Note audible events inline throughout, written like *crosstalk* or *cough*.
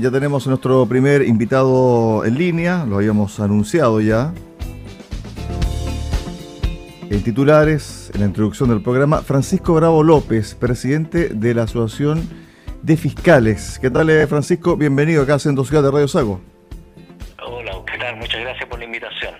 Ya tenemos nuestro primer invitado en línea, lo habíamos anunciado ya. En titulares, en la introducción del programa, Francisco Bravo López, presidente de la Asociación de Fiscales. ¿Qué tal, eh, Francisco? Bienvenido acá a Centro Ciudad de Radio Sago. Hola, ¿qué tal? Muchas gracias por la invitación.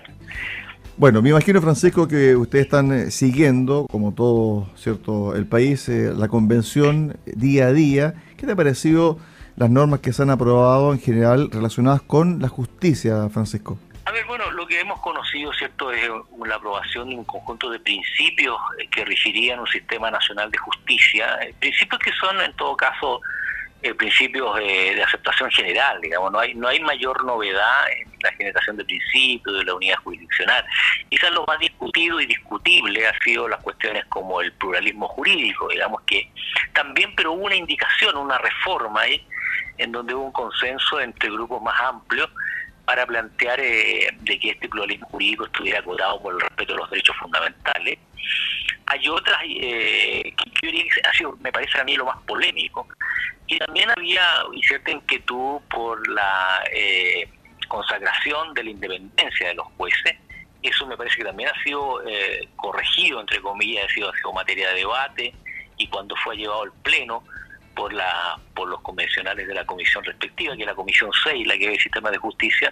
Bueno, me imagino, Francisco, que ustedes están eh, siguiendo, como todo cierto el país, eh, la convención día a día. ¿Qué te ha parecido las normas que se han aprobado en general relacionadas con la justicia, Francisco? A ver, bueno, lo que hemos conocido, ¿cierto?, es la aprobación de un conjunto de principios eh, que regirían un sistema nacional de justicia, eh, principios que son, en todo caso, eh, principios de aceptación general, digamos, no hay no hay mayor novedad en la generación de principios de la unidad jurisdiccional. Quizás lo más discutido y discutible ha sido las cuestiones como el pluralismo jurídico, digamos que también, pero hubo una indicación, una reforma ahí, en donde hubo un consenso entre grupos más amplios para plantear eh, de que este pluralismo jurídico estuviera acotado por el respeto de los derechos fundamentales. Hay otras eh, que ha sido, me parece a mí lo más polémico, y también había cierta inquietud por la eh, consagración de la independencia de los jueces. Eso me parece que también ha sido corregido, entre comillas, ha sido, ha sido materia de debate, y cuando fue llevado al Pleno, por la por los convencionales de la comisión respectiva, que es la comisión 6, la que ve el sistema de justicia,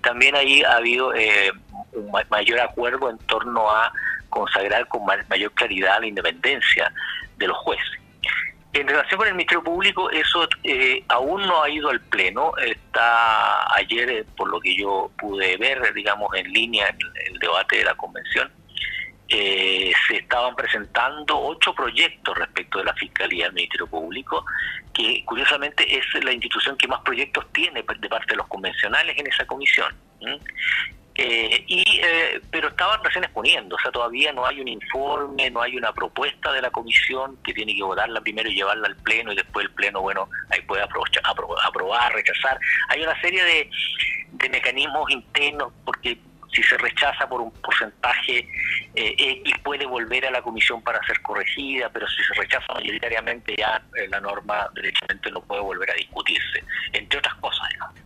también ahí ha habido eh, un mayor acuerdo en torno a consagrar con mayor claridad la independencia de los jueces. En relación con el Ministerio Público, eso eh, aún no ha ido al Pleno. Está ayer, eh, por lo que yo pude ver, digamos, en línea el debate de la convención, eh, se estaban presentando ocho proyectos respecto de la Fiscalía del Ministerio Público, que curiosamente es la institución que más proyectos tiene de parte de los convencionales en esa comisión. Eh, y eh, pero estaban recién exponiendo, o sea, todavía no hay un informe, no hay una propuesta de la comisión que tiene que votarla primero y llevarla al pleno y después el pleno, bueno, ahí puede aprobar, aprobar rechazar. Hay una serie de, de mecanismos internos porque si se rechaza por un porcentaje eh, X puede volver a la comisión para ser corregida, pero si se rechaza mayoritariamente ya eh, la norma derechamente no puede volver a discutirse, entre otras cosas.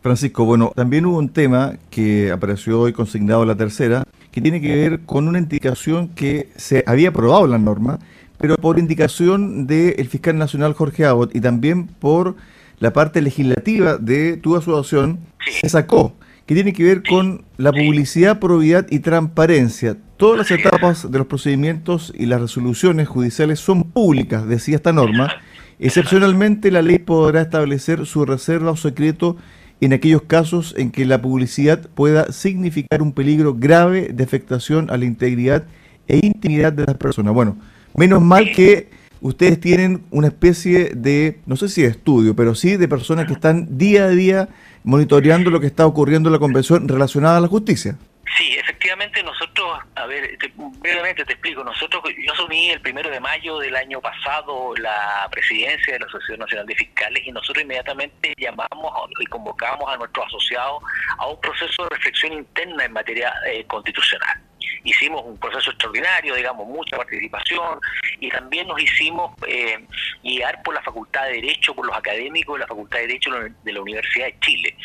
Francisco, bueno, también hubo un tema que apareció hoy consignado en la tercera, que tiene que ver con una indicación que se había aprobado la norma, pero por indicación del fiscal nacional Jorge Abbott y también por la parte legislativa de tu asociación, se sacó que tiene que ver con la publicidad, probidad y transparencia. Todas las etapas de los procedimientos y las resoluciones judiciales son públicas, decía esta norma. Excepcionalmente, la ley podrá establecer su reserva o secreto en aquellos casos en que la publicidad pueda significar un peligro grave de afectación a la integridad e intimidad de las personas. Bueno, menos mal que ustedes tienen una especie de, no sé si de estudio, pero sí de personas que están día a día monitoreando lo que está ocurriendo en la convención relacionada a la justicia. Sí, efectivamente nosotros, a ver, brevemente te explico, nosotros, yo asumí el primero de mayo del año pasado la presidencia de la Asociación Nacional de Fiscales y nosotros inmediatamente llamamos y convocamos a nuestros asociados a un proceso de reflexión interna en materia eh, constitucional hicimos un proceso extraordinario, digamos, mucha participación y también nos hicimos eh, guiar por la Facultad de Derecho, por los académicos de la Facultad de Derecho de la Universidad de Chile.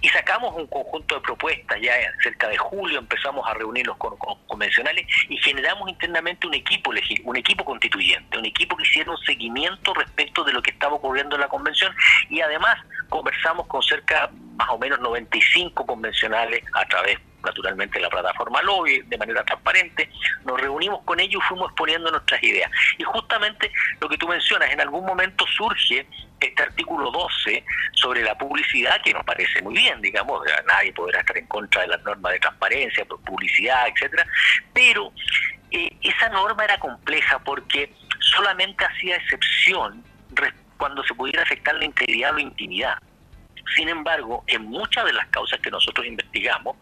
Y sacamos un conjunto de propuestas, ya cerca de julio empezamos a reunirlos con, convencionales y generamos internamente un equipo, un equipo constituyente, un equipo que hiciera un seguimiento respecto de lo que estaba ocurriendo en la convención y además conversamos con cerca más o menos 95 convencionales a través naturalmente la plataforma Lobby de manera transparente, nos reunimos con ellos y fuimos exponiendo nuestras ideas. Y justamente lo que tú mencionas, en algún momento surge este artículo 12 sobre la publicidad, que nos parece muy bien, digamos, nadie podrá estar en contra de las normas de transparencia, publicidad, etcétera, pero eh, esa norma era compleja porque solamente hacía excepción cuando se pudiera afectar la integridad o intimidad. Sin embargo, en muchas de las causas que nosotros investigamos,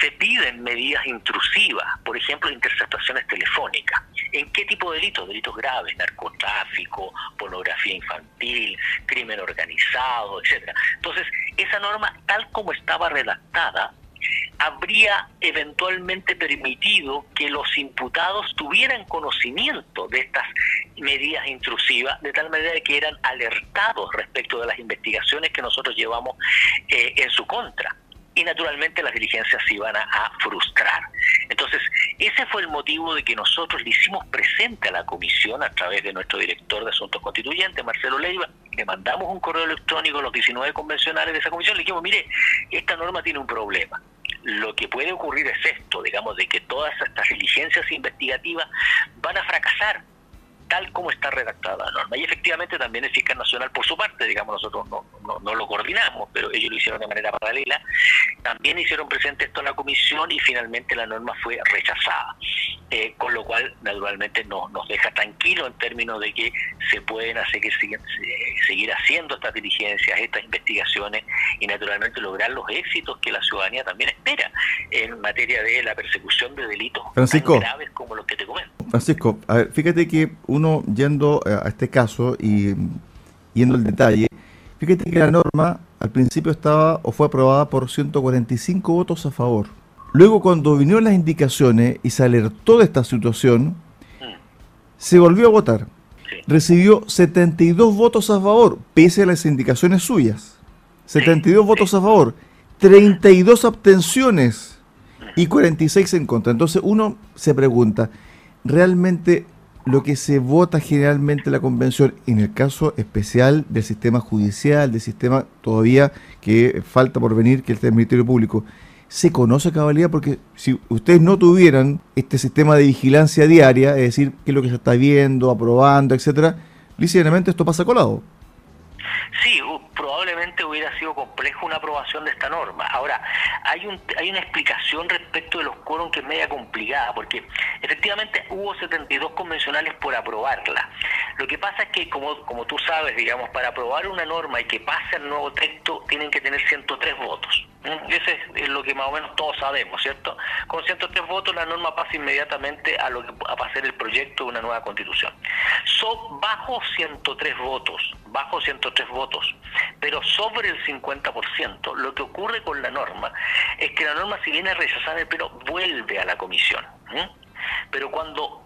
se piden medidas intrusivas, por ejemplo, interceptaciones telefónicas. ¿En qué tipo de delitos? Delitos graves, narcotráfico, pornografía infantil, crimen organizado, etcétera. Entonces, esa norma, tal como estaba redactada, habría eventualmente permitido que los imputados tuvieran conocimiento de estas medidas intrusivas, de tal manera que eran alertados respecto de las investigaciones que nosotros llevamos eh, en su contra y naturalmente las diligencias se iban a, frustrar. Entonces, ese fue el motivo de que nosotros le hicimos presente a la comisión a través de nuestro director de Asuntos Constituyentes, Marcelo Leiva, le mandamos un correo electrónico a los 19 convencionales de esa comisión, le dijimos, mire, esta norma tiene un problema. Lo que puede ocurrir es esto, digamos, de que todas estas diligencias investigativas van a fracasar tal como está redactada la norma. Efectivamente también el fiscal nacional, por su parte, digamos, nosotros no, no, lo coordinamos, pero ellos lo hicieron de manera paralela, también hicieron presente esto a la comisión y finalmente la norma fue rechazada. Eh, con lo cual, naturalmente, no, nos deja tranquilo en términos de que se pueden hacer, que seguir haciendo estas diligencias, estas investigaciones y, naturalmente, lograr los éxitos que la ciudadanía también espera en materia de la persecución de delitos tan graves como los que te comento. Francisco, a ver, fíjate que uno yendo a este caso y yendo al detalle, fíjate que la norma al principio estaba o fue aprobada por 145 votos a favor. Luego cuando vinieron las indicaciones y se alertó de esta situación, se volvió a votar. Recibió 72 votos a favor, pese a las indicaciones suyas. 72 votos a favor, 32 abstenciones y 46 en contra. Entonces uno se pregunta, ¿realmente lo que se vota generalmente en la convención, en el caso especial del sistema judicial, del sistema todavía que falta por venir, que es el Ministerio Público, se conoce cabalidad porque si ustedes no tuvieran este sistema de vigilancia diaria, es decir, qué es lo que se está viendo, aprobando, etcétera, lícitamente esto pasa colado. Sí, probablemente hubiera sido complejo una aprobación de esta norma. Ahora, hay, un, hay una explicación respecto de los quórum que es media complicada, porque efectivamente hubo 72 convencionales por aprobarla. Lo que pasa es que, como, como tú sabes, digamos, para aprobar una norma y que pase al nuevo texto, tienen que tener 103 votos. ¿Mm? Ese es lo que más o menos todos sabemos, ¿cierto? Con 103 votos la norma pasa inmediatamente a lo que va a ser el proyecto de una nueva constitución. Son bajo 103 votos, bajo 103 votos, pero sobre el 50%. Lo que ocurre con la norma es que la norma si viene rechazada pleno vuelve a la comisión. Pero cuando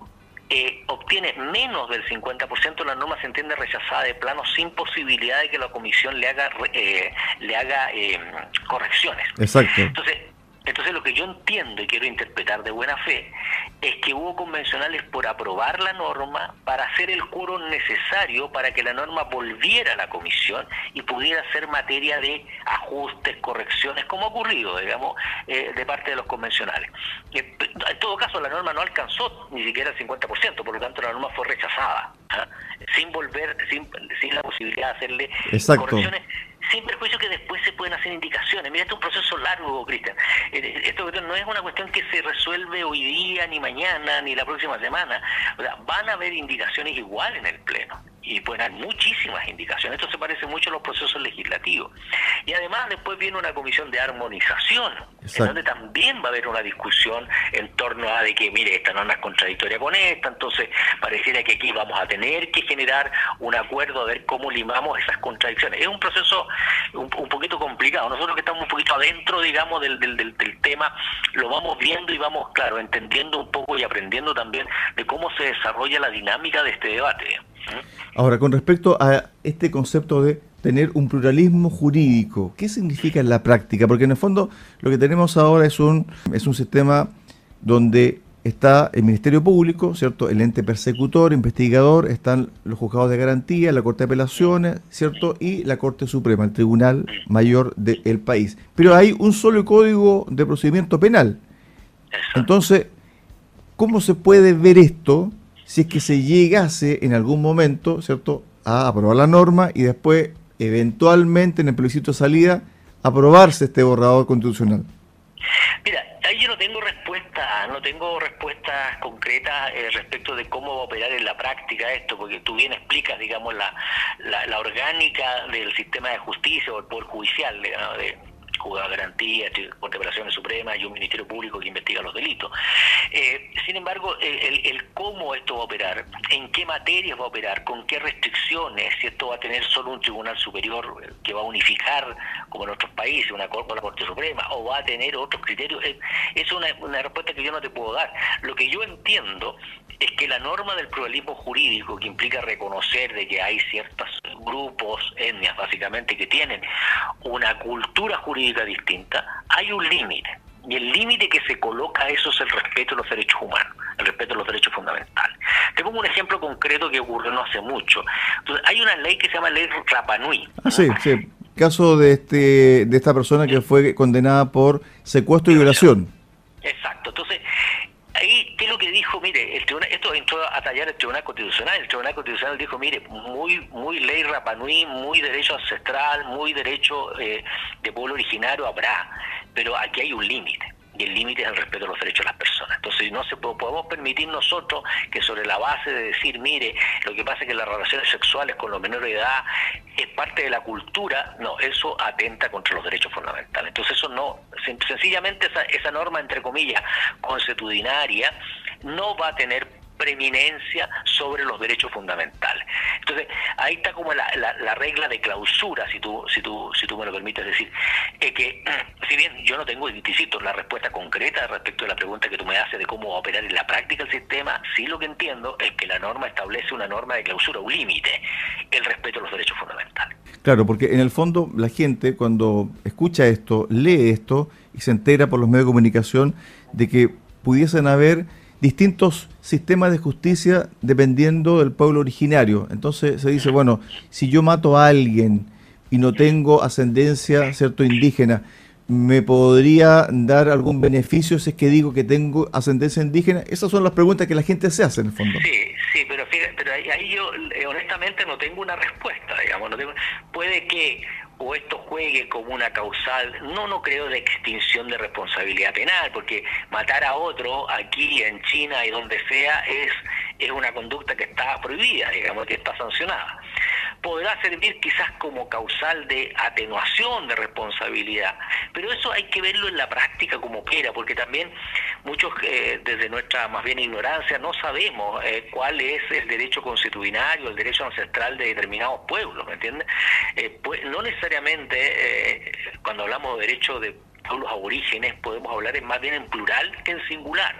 eh, obtiene menos del 50%, la norma se entiende rechazada de plano sin posibilidad de que la comisión le haga eh, le haga eh, correcciones. Exacto. Entonces, entonces lo que yo entiendo y quiero interpretar de buena fe es que hubo convencionales por aprobar la norma para hacer el coro necesario para que la norma volviera a la comisión y pudiera ser materia de ajustes, correcciones, como ha ocurrido, digamos, eh, de parte de los convencionales. Eh, en todo caso, la norma no alcanzó ni siquiera el 50%, por lo tanto la norma fue rechazada, ¿ah? sin volver, sin, sin la posibilidad de hacerle correcciones sin perjuicio que después se pueden hacer indicaciones. Mira, esto es un proceso largo, Cristian. Eh, esto no es una cuestión que se resuelve hoy día, ni mañana, ni la próxima semana. Van a haber indicaciones igual en el Pleno y pueden haber muchísimas indicaciones. Esto se parece mucho a los procesos legislativos. Y además después viene una comisión de armonización, en donde también va a haber una discusión en torno a de que, mire, esta norma es contradictoria con esta, entonces pareciera que aquí vamos a tener que generar un acuerdo a ver cómo limamos esas contradicciones. Es un proceso un, poquito complicado. Nosotros que estamos un poquito adentro, digamos, del, del, del, del tema, lo vamos viendo y vamos, claro, entendiendo un poco y aprendiendo también de cómo se desarrolla la dinámica de este debate. Ahora, con respecto a este concepto de tener un pluralismo jurídico, ¿qué significa en la práctica? Porque en el fondo lo que tenemos ahora es un, es un sistema donde está el Ministerio Público, ¿cierto? El ente persecutor, investigador, están los juzgados de garantía, la Corte de Apelaciones, ¿cierto? Y la Corte Suprema, el Tribunal Mayor del país. Pero hay un solo código de procedimiento penal. Entonces, ¿cómo se puede ver esto si es que se llegase en algún momento, ¿cierto?, a aprobar la norma y después, eventualmente, en el plebiscito de salida, aprobarse este borrador constitucional. Mira, ahí yo no tengo respuesta, no tengo respuestas concretas eh, respecto de cómo va a operar en la práctica esto, porque tú bien explicas, digamos, la, la, orgánica del sistema de justicia o el poder judicial, de, juzgado de garantía, Corte de Supremas y un Ministerio Público que investiga los delitos. Eh, sin embargo, el, cómo esto va a operar, en qué materias va a operar, con qué restricciones, si esto va a tener solo un tribunal superior que va a unificar, como en otros países, una la Corte Suprema, o va a tener otros criterios, es una, una respuesta que yo no te puedo dar. Lo que yo entiendo es que la norma del pluralismo jurídico, que implica reconocer de que hay ciertos grupos, etnias básicamente, que tienen una cultura jurídica distinta, hay un límite. Y el límite que se coloca a eso es el respeto a los derechos humanos, el respeto a los derechos fundamentales. Te pongo un ejemplo concreto que ocurrió no hace mucho. hay una ley que se llama Ley Rapanui. Ah, sí, sí. Caso de, este, de esta persona que fue condenada por secuestro y violación. Exacto. Entonces, ahí, ¿qué es lo que dijo? Mire, el tribunal, esto entró a tallar el Tribunal Constitucional. El Tribunal Constitucional dijo, mire, muy muy ley Rapanui, muy derecho ancestral, muy derecho eh, de pueblo originario habrá, pero aquí hay un límite y el límite es el respeto a los derechos de las personas. Entonces no se podemos permitir nosotros que sobre la base de decir, mire, lo que pasa es que las relaciones sexuales con los menores de edad es parte de la cultura, no, eso atenta contra los derechos fundamentales. Entonces eso no, sencillamente esa, esa norma, entre comillas, consuetudinaria, no va a tener preeminencia sobre los derechos fundamentales. Entonces, ahí está como la, la, regla de clausura, si tú, si tú, si tú me lo permites decir, es que, *clears throat* si bien yo no tengo, insisto, la respuesta concreta respecto a la pregunta que tú me haces de cómo operar en la práctica el sistema, sí lo que entiendo es que la norma establece una norma de clausura, un límite, el respeto a los derechos fundamentales. Claro, porque en el fondo la gente cuando escucha esto, lee esto y se entera por los medios de comunicación de que pudiesen haber distintos sistemas de justicia dependiendo del pueblo originario. Entonces se dice, bueno, si yo mato a alguien y no tengo ascendencia, cierto, indígena, ¿me podría dar algún beneficio si es que digo que tengo ascendencia indígena? Esas son las preguntas que la gente se hace en el fondo. Sí, sí, pero, fíjate, pero ahí, yo eh, honestamente no tengo una respuesta, digamos. No tengo, puede que o esto juegue como una causal, no, no creo de extinción de responsabilidad penal, porque matar a otro aquí en China y donde sea es, es una conducta que está prohibida, digamos, que está sancionada podrá servir quizás como causal de atenuación de responsabilidad, pero eso hay que verlo en la práctica como quiera, porque también muchos eh, desde nuestra más bien ignorancia no sabemos eh, cuál es el derecho constitucional, el derecho ancestral de determinados pueblos, ¿me entiendes? Eh, pues, no necesariamente cuando hablamos de derecho de pueblos aborígenes podemos hablar más bien en plural que en singular.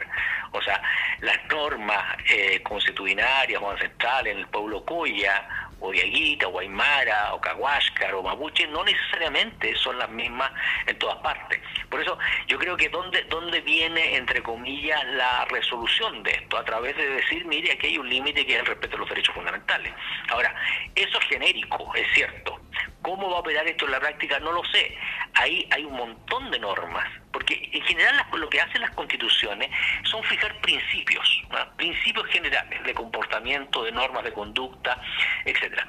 O sea, las normas eh, constitucionarias o ancestrales en el pueblo Coya o Diaguita, o Aymara, o Cahuáscar, o Mapuche, no necesariamente son las mismas en todas partes. Por eso yo creo que dónde, dónde viene, entre comillas, la resolución de esto, a través de decir, mire, aquí hay un límite que es el respeto a los derechos fundamentales. Ahora, eso es genérico, es cierto. ¿Cómo va a operar esto en la práctica? No lo sé. Ahí hay un montón de normas, porque en general lo que hacen las constituciones son fijar principios, principios generales de comportamiento, de normas de conducta, etcétera.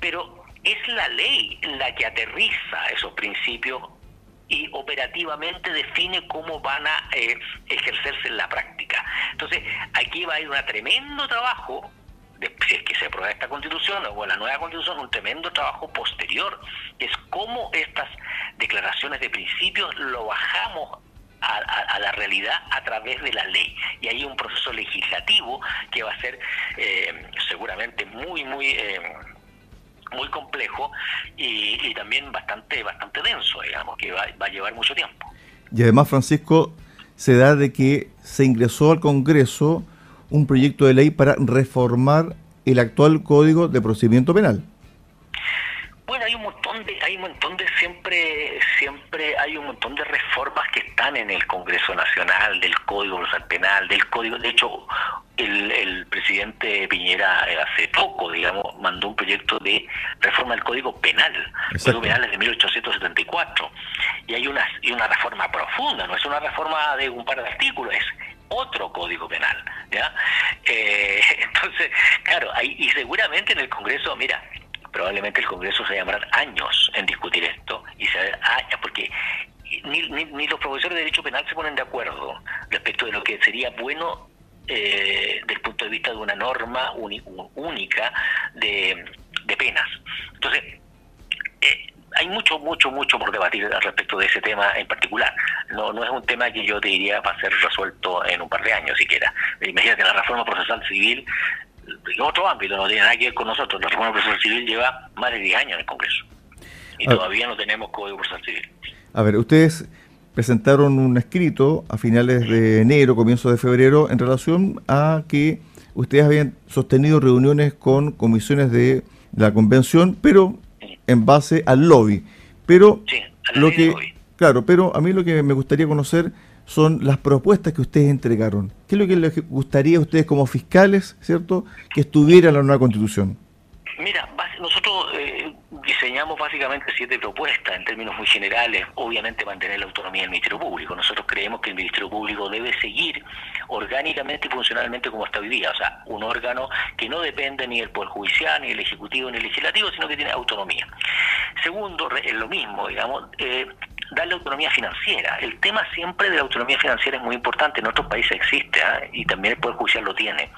Pero es la ley la que aterriza esos principios y operativamente define cómo van a eh, ejercerse en la práctica. Entonces, aquí va a ir un tremendo trabajo si es que se aprueba esta constitución o la nueva constitución, un tremendo trabajo posterior, que es cómo estas declaraciones de principios lo bajamos a, la realidad a través de la ley. Y hay un proceso legislativo que va a ser eh, seguramente muy, muy... Eh, muy complejo y, también bastante bastante denso, digamos, que va, va a llevar mucho tiempo. Y además, Francisco, se da de que se ingresó al Congreso un proyecto de ley para reformar el actual Código de Procedimiento Penal. Bueno, hay un montón de, hay un montón de siempre, siempre hay un montón de reformas que están en el Congreso Nacional del Código Procesal Penal, del Código, de hecho, el, presidente Piñera eh, hace poco, digamos, mandó un proyecto de reforma del Código Penal, el Código Penal es de 1874, y hay una, y una reforma profunda, no es una reforma de un par de artículos, es otro código penal. ¿ya? Eh, *laughs* entonces, claro, y seguramente en el Congreso, mira, probablemente el Congreso se llamará años en discutir esto, y se años, porque ni, ni, los profesores de Derecho Penal se ponen de acuerdo respecto de lo que sería bueno eh, desde el punto de vista de una norma única de, de penas. Entonces, eh, hay mucho, mucho, mucho por debatir respecto de ese tema en particular. No, no es un tema que yo te diría va a ser resuelto en un par de años siquiera. Imagínate, la reforma procesal civil, en otro ámbito, no tiene nada que ver con nosotros. La reforma procesal civil lleva más de 10 años en el Congreso y todavía no tenemos código procesal civil. A ver, ustedes presentaron un escrito a finales de enero, comienzo de febrero, en relación a que ustedes habían sostenido reuniones con comisiones de la convención, pero en base al lobby. Pero lo que, claro, pero a mí lo que me gustaría conocer son las propuestas que ustedes entregaron. ¿Qué es lo que les gustaría a ustedes como fiscales, cierto, que estuviera en la nueva constitución? Mira, nosotros eh, diseñamos básicamente siete propuestas en términos muy generales. Obviamente mantener la autonomía del Ministerio Público. Nosotros creemos que el Ministerio Público debe seguir orgánicamente y funcionalmente como está hoy día. O sea, un órgano que no depende ni del Poder Judicial, ni del Ejecutivo, ni del Legislativo, sino que tiene autonomía. Segundo, es lo mismo, digamos, eh, darle autonomía financiera. El tema siempre de la autonomía financiera es muy importante, en otros países existe ¿ah? y también el Poder Judicial lo tiene.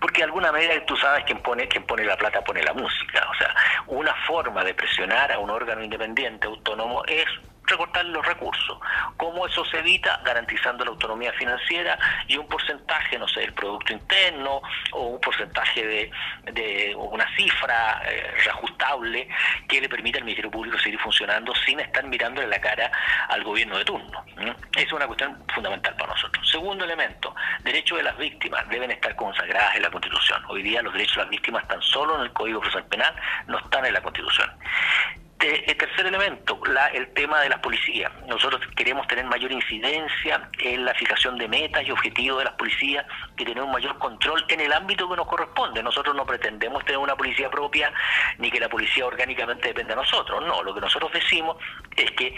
Porque de alguna manera tú sabes quién pone, quién pone la plata pone la música. O sea, una forma de presionar a un órgano independiente, autónomo, es recortar los recursos. ¿Cómo eso se evita? Garantizando la autonomía financiera y un porcentaje, no sé, del Producto Interno o un porcentaje de, de una cifra eh, reajustable que le permita al Ministerio Público seguir funcionando sin estar mirándole la cara al gobierno de turno. Es una cuestión fundamental para nosotros. Segundo elemento, derechos de las víctimas deben estar consagradas en la Constitución. Hoy día los derechos de las víctimas están solo en el Código Procesal Penal, no están en la Constitución. Este, el tercer elemento, el tema de las policías. Nosotros queremos tener mayor incidencia en la fijación de metas y objetivos de las policías y tener un mayor control en el ámbito que nos corresponde. Nosotros no pretendemos tener una policía propia ni que la policía orgánicamente dependa de nosotros. No, lo que nosotros decimos es que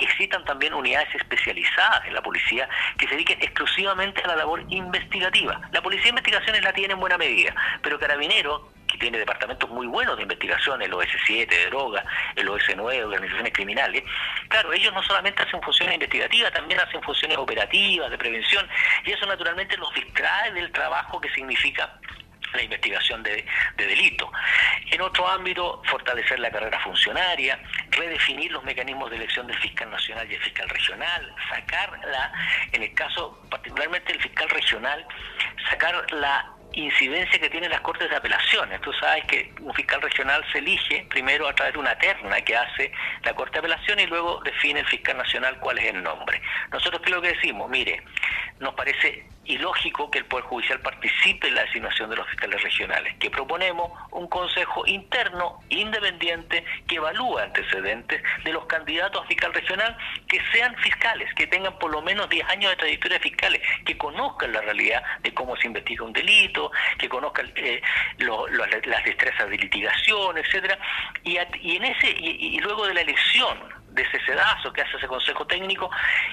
existan también unidades especializadas en la policía que se dediquen exclusivamente a la labor investigativa. La policía de investigaciones la tiene en buena medida, pero Carabineros que tiene departamentos muy buenos de investigación, el OS7 de droga, el OS9 organizaciones criminales, claro, ellos no solamente hacen funciones investigativas, también hacen funciones operativas, de prevención, y eso naturalmente los distrae del trabajo que significa la investigación de, de delito. En otro ámbito, fortalecer la carrera funcionaria, redefinir los mecanismos de elección del fiscal nacional y el fiscal regional, sacar la, en el caso particularmente del fiscal regional, sacar la incidencia que tienen las Cortes de Apelaciones. Tú sabes que un fiscal regional se elige primero a través de una terna que hace la Corte de Apelaciones y luego define el fiscal nacional cuál es el nombre. Nosotros, ¿qué es lo que decimos? Mire, nos parece ilógico que el Poder Judicial participe en la designación de los fiscales regionales, que proponemos un consejo interno independiente que evalúe antecedentes de los candidatos a fiscal regional que sean fiscales, que tengan por lo menos 10 años de trayectoria fiscales, que conozcan la realidad de cómo se investiga un delito, que conozcan eh, las destrezas de litigación, etcétera, y, en ese y luego de la elección de ese sedazo que hace ese Consejo Técnico,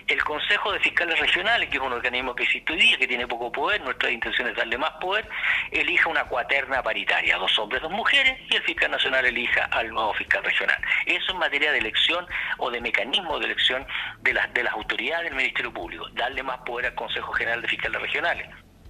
el Consejo de Fiscales Regionales, que es un organismo que existe hoy día, que tiene poco poder, nuestra intención es darle más poder, elija una cuaterna paritaria, dos hombres, dos mujeres, y el fiscal nacional elija al nuevo fiscal regional. Eso en materia de elección o de mecanismo de elección de las, de las autoridades del Ministerio Público, darle más poder al Consejo General de Fiscales Regionales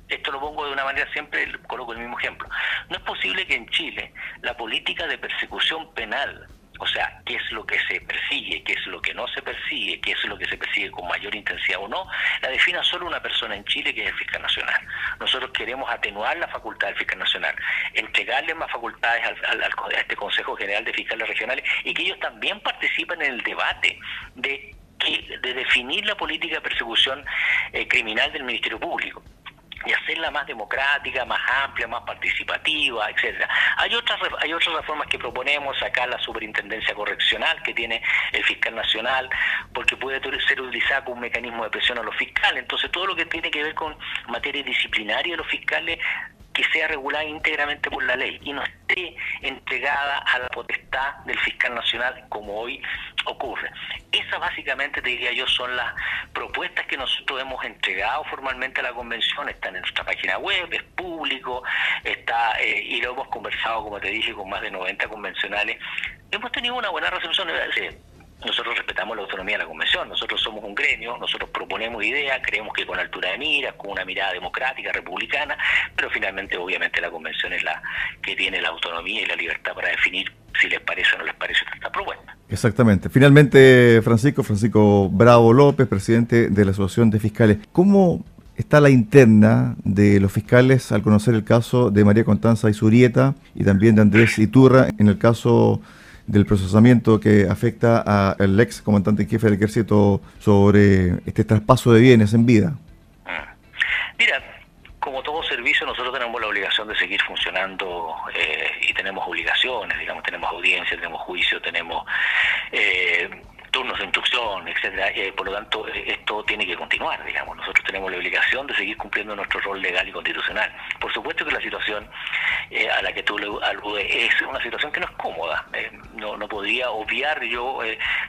esto lo pongo de una manera siempre, coloco el mismo ejemplo. No es posible que en Chile la política de persecución penal o sea, qué es lo que se persigue, qué es lo que no se persigue, qué es lo que se persigue con mayor intensidad o no, la defina solo una persona en Chile que es el fiscal nacional. Nosotros queremos atenuar la facultad del fiscal nacional, entregarle más facultades al, a este Consejo General de Fiscales Regionales y que ellos también participen en el debate de, de definir la política de persecución eh, criminal del Ministerio Público y hacerla más democrática, más amplia, más participativa, etcétera. Hay otras hay otras reformas que proponemos, sacar la superintendencia correccional que tiene el fiscal nacional, porque puede ser utilizada como un mecanismo de presión a los fiscales. Entonces, todo lo que tiene que ver con materia disciplinaria de los fiscales que sea regulada íntegramente por la ley y no esté entregada a la potestad del fiscal nacional como hoy ocurre. Esas básicamente, te diría yo, son las propuestas que nosotros hemos entregado formalmente a la convención, están en nuestra página web, es público, está eh, y lo hemos conversado, como te dije, con más de 90 convencionales. Hemos tenido una buena recepción. Nosotros respetamos la autonomía de la Convención, nosotros somos un gremio, nosotros proponemos ideas, creemos que con altura de miras, con una mirada democrática, republicana, pero finalmente obviamente la Convención es la que tiene la autonomía y la libertad para definir si les parece o no les parece esta propuesta. Exactamente. Finalmente, Francisco, Francisco Bravo López, presidente de la Asociación de Fiscales. ¿Cómo está la interna de los fiscales al conocer el caso de María Constanza Isurieta y también de Andrés Iturra en el caso del procesamiento que afecta al ex comandante en jefe del ejército sobre este traspaso de bienes en vida? Mm. Mira, como todo servicio, nosotros tenemos la obligación de seguir funcionando eh, y tenemos obligaciones, digamos, tenemos audiencia, tenemos juicio, tenemos eh, turnos de instrucción, etcétera. Eh, por lo tanto, eh, esto tiene que continuar, digamos. Nosotros tenemos la obligación de seguir cumpliendo nuestro rol legal y constitucional. Por supuesto que la situación eh, a la que tú aludes es una situación que no es cómoda. no, no podría obviar yo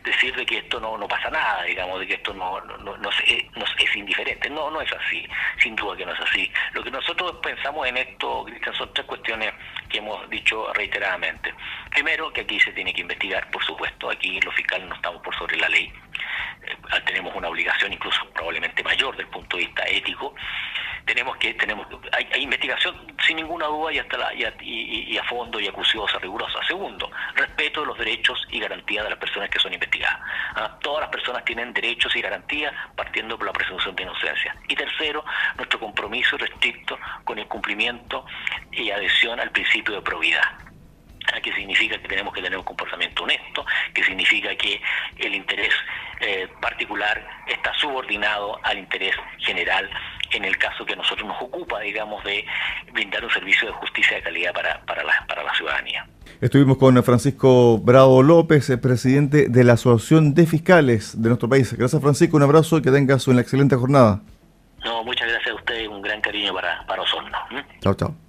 decir de que esto no, no pasa nada, digamos, de que esto no, no, no, es, indiferente. No, no es así, sin duda que no es así. Lo que nosotros pensamos en esto, Cristian, son tres cuestiones que hemos dicho reiteradamente. Primero, que aquí se tiene que investigar, por supuesto, aquí los fiscales no estamos por sobre la ley. Eh, tenemos una obligación incluso probablemente mayor del punto de vista ético. Tenemos que tenemos hay, investigación sin ninguna duda y hasta la, y, a fondo y acuciosa, rigurosa. Segundo, respeto de los derechos y garantías de las personas que son investigadas. ¿ah? Todas las personas tienen derechos y garantías partiendo por la presunción de inocencia. Y tercero, nuestro compromiso restricto con el cumplimiento y adhesión al principio de probidad que significa que tenemos que tener un comportamiento honesto, que significa que el interés eh, particular está subordinado al interés general en el caso que a nosotros nos ocupa, digamos, de brindar un servicio de justicia de calidad para, para, la, para la ciudadanía. Estuvimos con Francisco Bravo López, presidente de la Asociación de Fiscales de nuestro país. Gracias Francisco, un abrazo y que tengas una excelente jornada. No, muchas gracias a usted, un gran cariño para, para Osorno. Chao, chao.